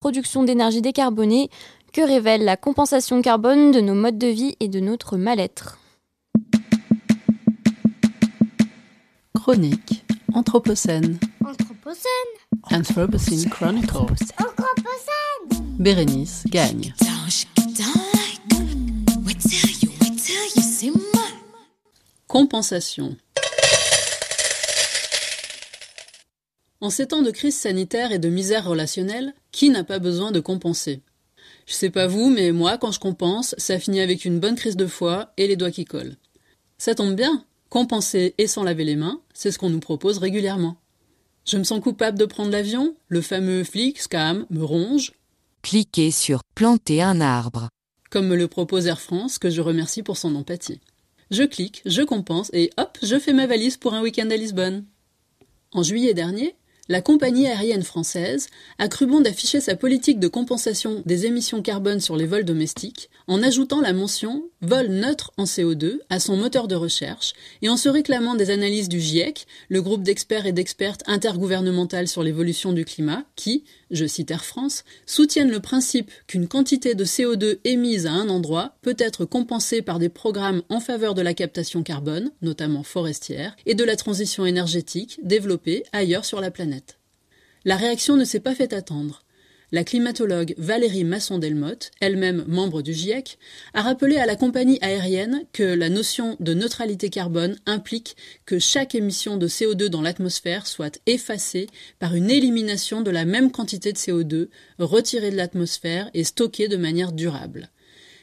production d'énergie décarbonée, que révèle la compensation carbone de nos modes de vie et de notre mal-être. Chronique Anthropocène. Anthropocène. Anthropocene Chronicles. Anthropocène. Bérénice gagne. Compensation. En ces temps de crise sanitaire et de misère relationnelle, qui n'a pas besoin de compenser? Je sais pas vous, mais moi, quand je compense, ça finit avec une bonne crise de foie et les doigts qui collent. Ça tombe bien, compenser et sans laver les mains, c'est ce qu'on nous propose régulièrement. Je me sens coupable de prendre l'avion, le fameux flic, scam, me ronge, Cliquez sur Planter un arbre. comme me le propose Air France, que je remercie pour son empathie. Je clique, je compense et hop, je fais ma valise pour un week-end à Lisbonne. En juillet dernier, la compagnie aérienne française a cru bon d'afficher sa politique de compensation des émissions carbone sur les vols domestiques en ajoutant la mention vol neutre en CO2 à son moteur de recherche et en se réclamant des analyses du GIEC, le groupe d'experts et d'expertes intergouvernemental sur l'évolution du climat, qui, je cite Air France, soutiennent le principe qu'une quantité de CO2 émise à un endroit peut être compensée par des programmes en faveur de la captation carbone, notamment forestière, et de la transition énergétique développée ailleurs sur la planète. La réaction ne s'est pas fait attendre. La climatologue Valérie Masson-Delmotte, elle-même membre du GIEC, a rappelé à la compagnie aérienne que la notion de neutralité carbone implique que chaque émission de CO2 dans l'atmosphère soit effacée par une élimination de la même quantité de CO2 retirée de l'atmosphère et stockée de manière durable.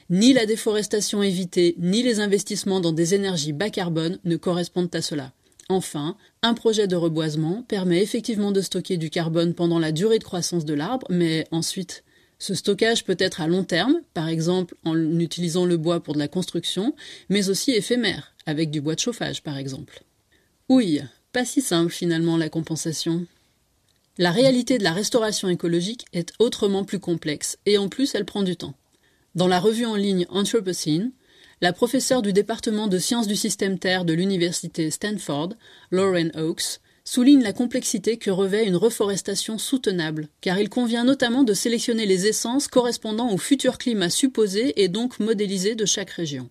Ni la déforestation évitée, ni les investissements dans des énergies bas carbone ne correspondent à cela. Enfin, un projet de reboisement permet effectivement de stocker du carbone pendant la durée de croissance de l'arbre, mais ensuite, ce stockage peut être à long terme, par exemple en utilisant le bois pour de la construction, mais aussi éphémère, avec du bois de chauffage par exemple. Ouille, pas si simple finalement la compensation. La réalité de la restauration écologique est autrement plus complexe, et en plus elle prend du temps. Dans la revue en ligne Anthropocene, la professeure du département de sciences du système Terre de l'université Stanford, Lauren Oakes, souligne la complexité que revêt une reforestation soutenable, car il convient notamment de sélectionner les essences correspondant au futur climat supposé et donc modélisé de chaque région.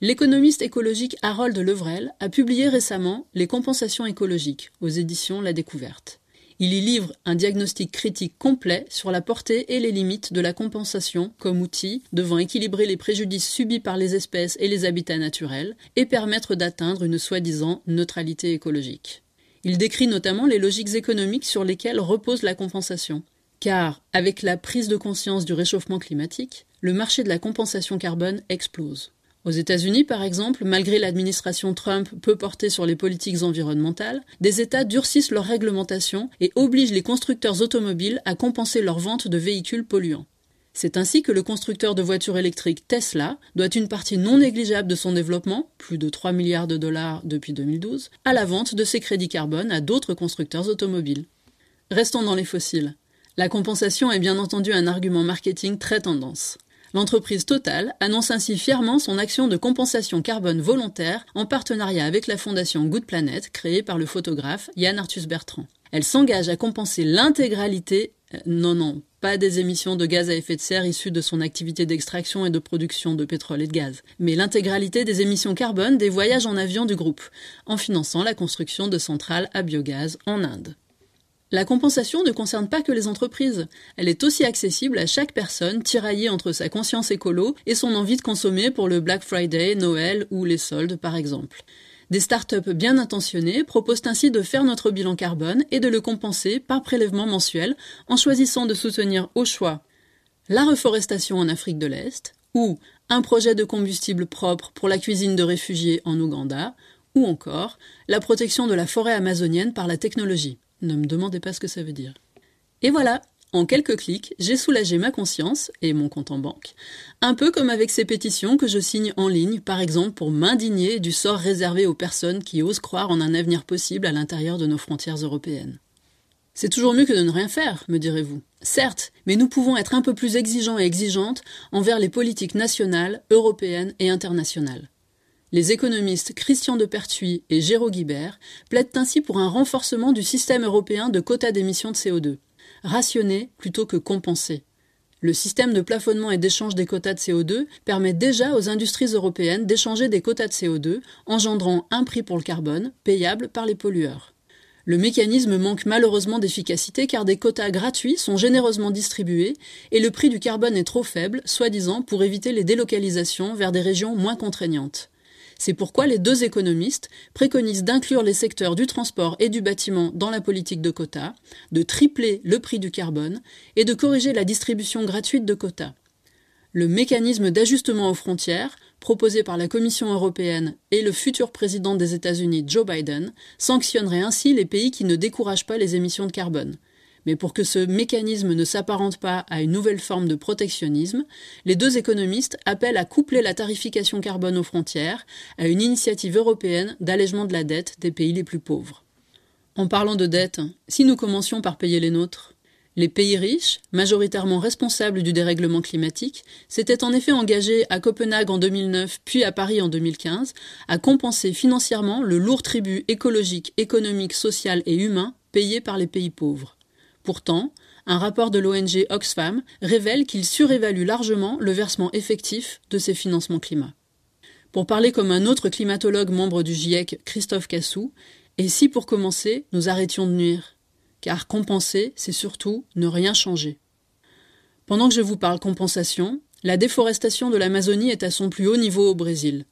L'économiste écologique Harold Levrel a publié récemment Les compensations écologiques aux éditions La Découverte. Il y livre un diagnostic critique complet sur la portée et les limites de la compensation comme outil devant équilibrer les préjudices subis par les espèces et les habitats naturels et permettre d'atteindre une soi-disant neutralité écologique. Il décrit notamment les logiques économiques sur lesquelles repose la compensation. Car, avec la prise de conscience du réchauffement climatique, le marché de la compensation carbone explose. Aux États-Unis, par exemple, malgré l'administration Trump peu portée sur les politiques environnementales, des États durcissent leurs réglementations et obligent les constructeurs automobiles à compenser leurs ventes de véhicules polluants. C'est ainsi que le constructeur de voitures électriques Tesla doit une partie non négligeable de son développement, plus de 3 milliards de dollars depuis 2012, à la vente de ses crédits carbone à d'autres constructeurs automobiles. Restons dans les fossiles. La compensation est bien entendu un argument marketing très tendance. L'entreprise Total annonce ainsi fièrement son action de compensation carbone volontaire en partenariat avec la fondation Good Planet créée par le photographe Yann Arthus Bertrand. Elle s'engage à compenser l'intégralité, euh, non non, pas des émissions de gaz à effet de serre issues de son activité d'extraction et de production de pétrole et de gaz, mais l'intégralité des émissions carbone des voyages en avion du groupe, en finançant la construction de centrales à biogaz en Inde. La compensation ne concerne pas que les entreprises. Elle est aussi accessible à chaque personne tiraillée entre sa conscience écolo et son envie de consommer pour le Black Friday, Noël ou les soldes par exemple. Des startups bien intentionnées proposent ainsi de faire notre bilan carbone et de le compenser par prélèvement mensuel en choisissant de soutenir au choix la reforestation en Afrique de l'Est ou un projet de combustible propre pour la cuisine de réfugiés en Ouganda ou encore la protection de la forêt amazonienne par la technologie. Ne me demandez pas ce que ça veut dire. Et voilà, en quelques clics, j'ai soulagé ma conscience et mon compte en banque, un peu comme avec ces pétitions que je signe en ligne, par exemple pour m'indigner du sort réservé aux personnes qui osent croire en un avenir possible à l'intérieur de nos frontières européennes. C'est toujours mieux que de ne rien faire, me direz-vous. Certes, mais nous pouvons être un peu plus exigeants et exigeantes envers les politiques nationales, européennes et internationales. Les économistes Christian de Pertuis et Géraud Guibert plaident ainsi pour un renforcement du système européen de quotas d'émissions de CO2. rationner plutôt que compenser. Le système de plafonnement et d'échange des quotas de CO2 permet déjà aux industries européennes d'échanger des quotas de CO2, engendrant un prix pour le carbone, payable par les pollueurs. Le mécanisme manque malheureusement d'efficacité car des quotas gratuits sont généreusement distribués et le prix du carbone est trop faible, soi-disant pour éviter les délocalisations vers des régions moins contraignantes. C'est pourquoi les deux économistes préconisent d'inclure les secteurs du transport et du bâtiment dans la politique de quotas, de tripler le prix du carbone et de corriger la distribution gratuite de quotas. Le mécanisme d'ajustement aux frontières, proposé par la Commission européenne et le futur président des États-Unis Joe Biden, sanctionnerait ainsi les pays qui ne découragent pas les émissions de carbone. Mais pour que ce mécanisme ne s'apparente pas à une nouvelle forme de protectionnisme, les deux économistes appellent à coupler la tarification carbone aux frontières à une initiative européenne d'allègement de la dette des pays les plus pauvres. En parlant de dette, si nous commencions par payer les nôtres, les pays riches, majoritairement responsables du dérèglement climatique, s'étaient en effet engagés à Copenhague en 2009 puis à Paris en 2015 à compenser financièrement le lourd tribut écologique, économique, social et humain payé par les pays pauvres. Pourtant, un rapport de l'ONG Oxfam révèle qu'il surévalue largement le versement effectif de ces financements climat. Pour parler comme un autre climatologue membre du GIEC, Christophe Cassou, et si pour commencer, nous arrêtions de nuire? Car compenser, c'est surtout ne rien changer. Pendant que je vous parle compensation, la déforestation de l'Amazonie est à son plus haut niveau au Brésil.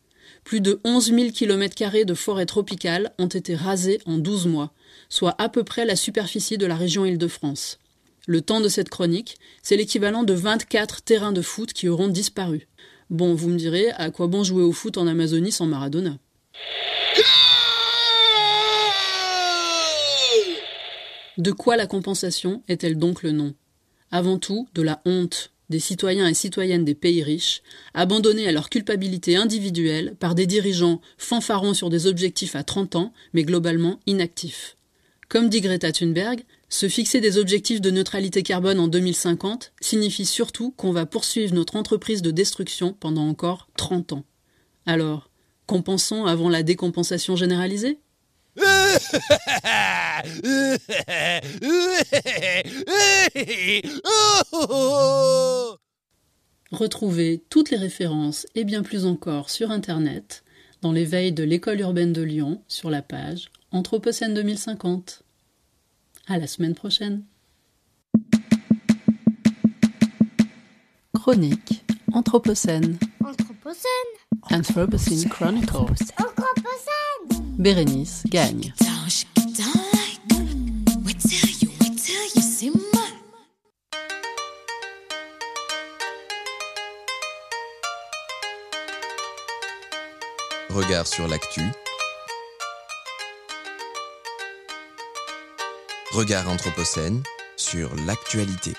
Plus de 11 000 km de forêt tropicale ont été rasés en 12 mois, soit à peu près la superficie de la région Île-de-France. Le temps de cette chronique, c'est l'équivalent de 24 terrains de foot qui auront disparu. Bon, vous me direz, à quoi bon jouer au foot en Amazonie sans Maradona? De quoi la compensation est-elle donc le nom? Avant tout, de la honte des citoyens et citoyennes des pays riches, abandonnés à leur culpabilité individuelle par des dirigeants fanfarons sur des objectifs à 30 ans, mais globalement inactifs. Comme dit Greta Thunberg, se fixer des objectifs de neutralité carbone en 2050 signifie surtout qu'on va poursuivre notre entreprise de destruction pendant encore 30 ans. Alors, compensons avant la décompensation généralisée? Retrouvez toutes les références et bien plus encore sur Internet dans les veilles de l'école urbaine de Lyon sur la page Anthropocène 2050. À la semaine prochaine. Chronique Anthropocène. Anthropocène. Anthropocene Chronicles. Anthropocène. Bérénice gagne. Regard sur l'actu. Regard Anthropocène sur l'actualité.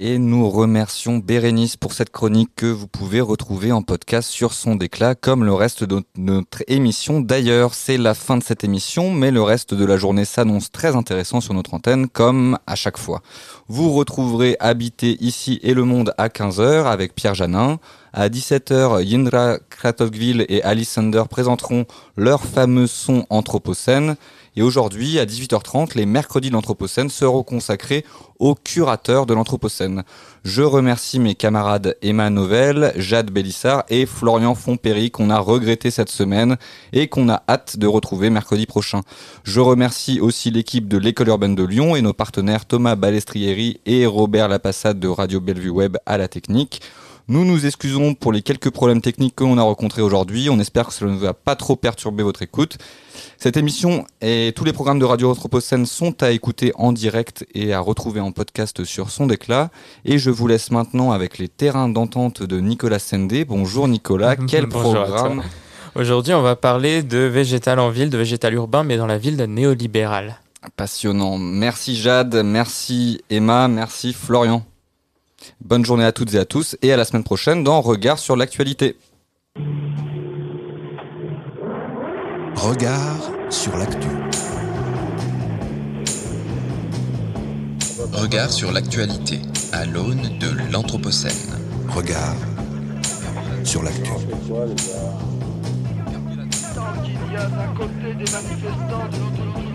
Et nous remercions Bérénice pour cette chronique que vous pouvez retrouver en podcast sur son déclat, comme le reste de notre émission. D'ailleurs, c'est la fin de cette émission, mais le reste de la journée s'annonce très intéressant sur notre antenne, comme à chaque fois. Vous retrouverez Habiter ici et le monde à 15h avec Pierre Janin. À 17h, Yindra Kratovgville et Alice Sander présenteront leur fameux son Anthropocène. Et aujourd'hui, à 18h30, les mercredis de l'Anthropocène seront consacrés aux curateurs de l'Anthropocène. Je remercie mes camarades Emma Novelle, Jade Bellissard et Florian Fontpéry qu'on a regretté cette semaine et qu'on a hâte de retrouver mercredi prochain. Je remercie aussi l'équipe de l'école urbaine de Lyon et nos partenaires Thomas Balestrieri et Robert Lapassade de Radio Bellevue Web à la technique. Nous nous excusons pour les quelques problèmes techniques que l'on a rencontrés aujourd'hui. On espère que cela ne va pas trop perturber votre écoute. Cette émission et tous les programmes de Radio Anthropocène sont à écouter en direct et à retrouver en podcast sur son déclat. Et je vous laisse maintenant avec les terrains d'entente de Nicolas Sendé. Bonjour Nicolas, quel Bonjour programme. Aujourd'hui, on va parler de végétal en ville, de végétal urbain, mais dans la ville néolibérale. passionnant Merci Jade, merci Emma, merci Florian. Bonne journée à toutes et à tous et à la semaine prochaine dans Regard sur l'actualité. Regard sur l'actu. Regard sur l'actualité à l'aune de l'Anthropocène. Regard sur l'actu. qu'il y a d'un côté des manifestants, de l'autre